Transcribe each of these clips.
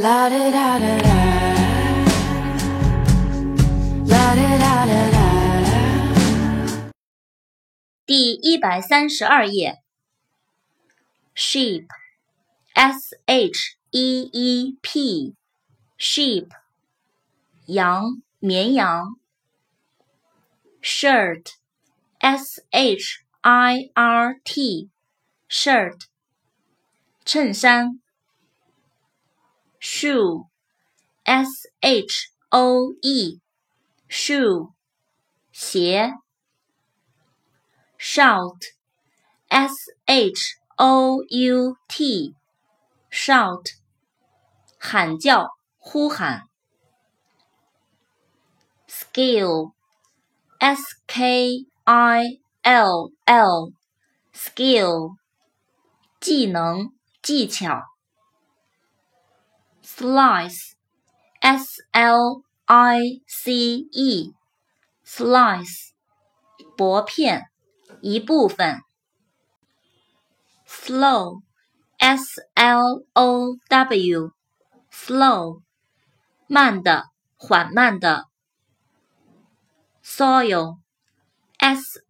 La da da da da. La da da da da. 第一百三十二页，sheep，s h e e p，sheep，羊，绵羊。shirt，s h i r t，shirt，衬衫。 Shoe，s h o e，shoe，鞋。shout, s h o u t, shout，喊叫、呼喊。skill, s k i l l, skill，技能、技巧。Slice, s l i c e, slice，薄片。一部分，slow，s l o w，slow，慢的，缓慢的，soil，s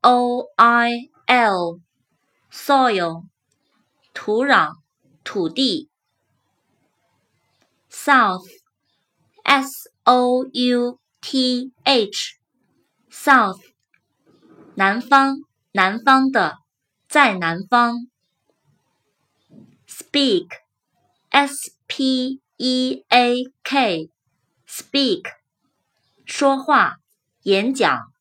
o i l，soil，土壤，土地 ，south，s o u t h，south，南方。南方的，在南方。speak，s p e a k，speak，说话，演讲。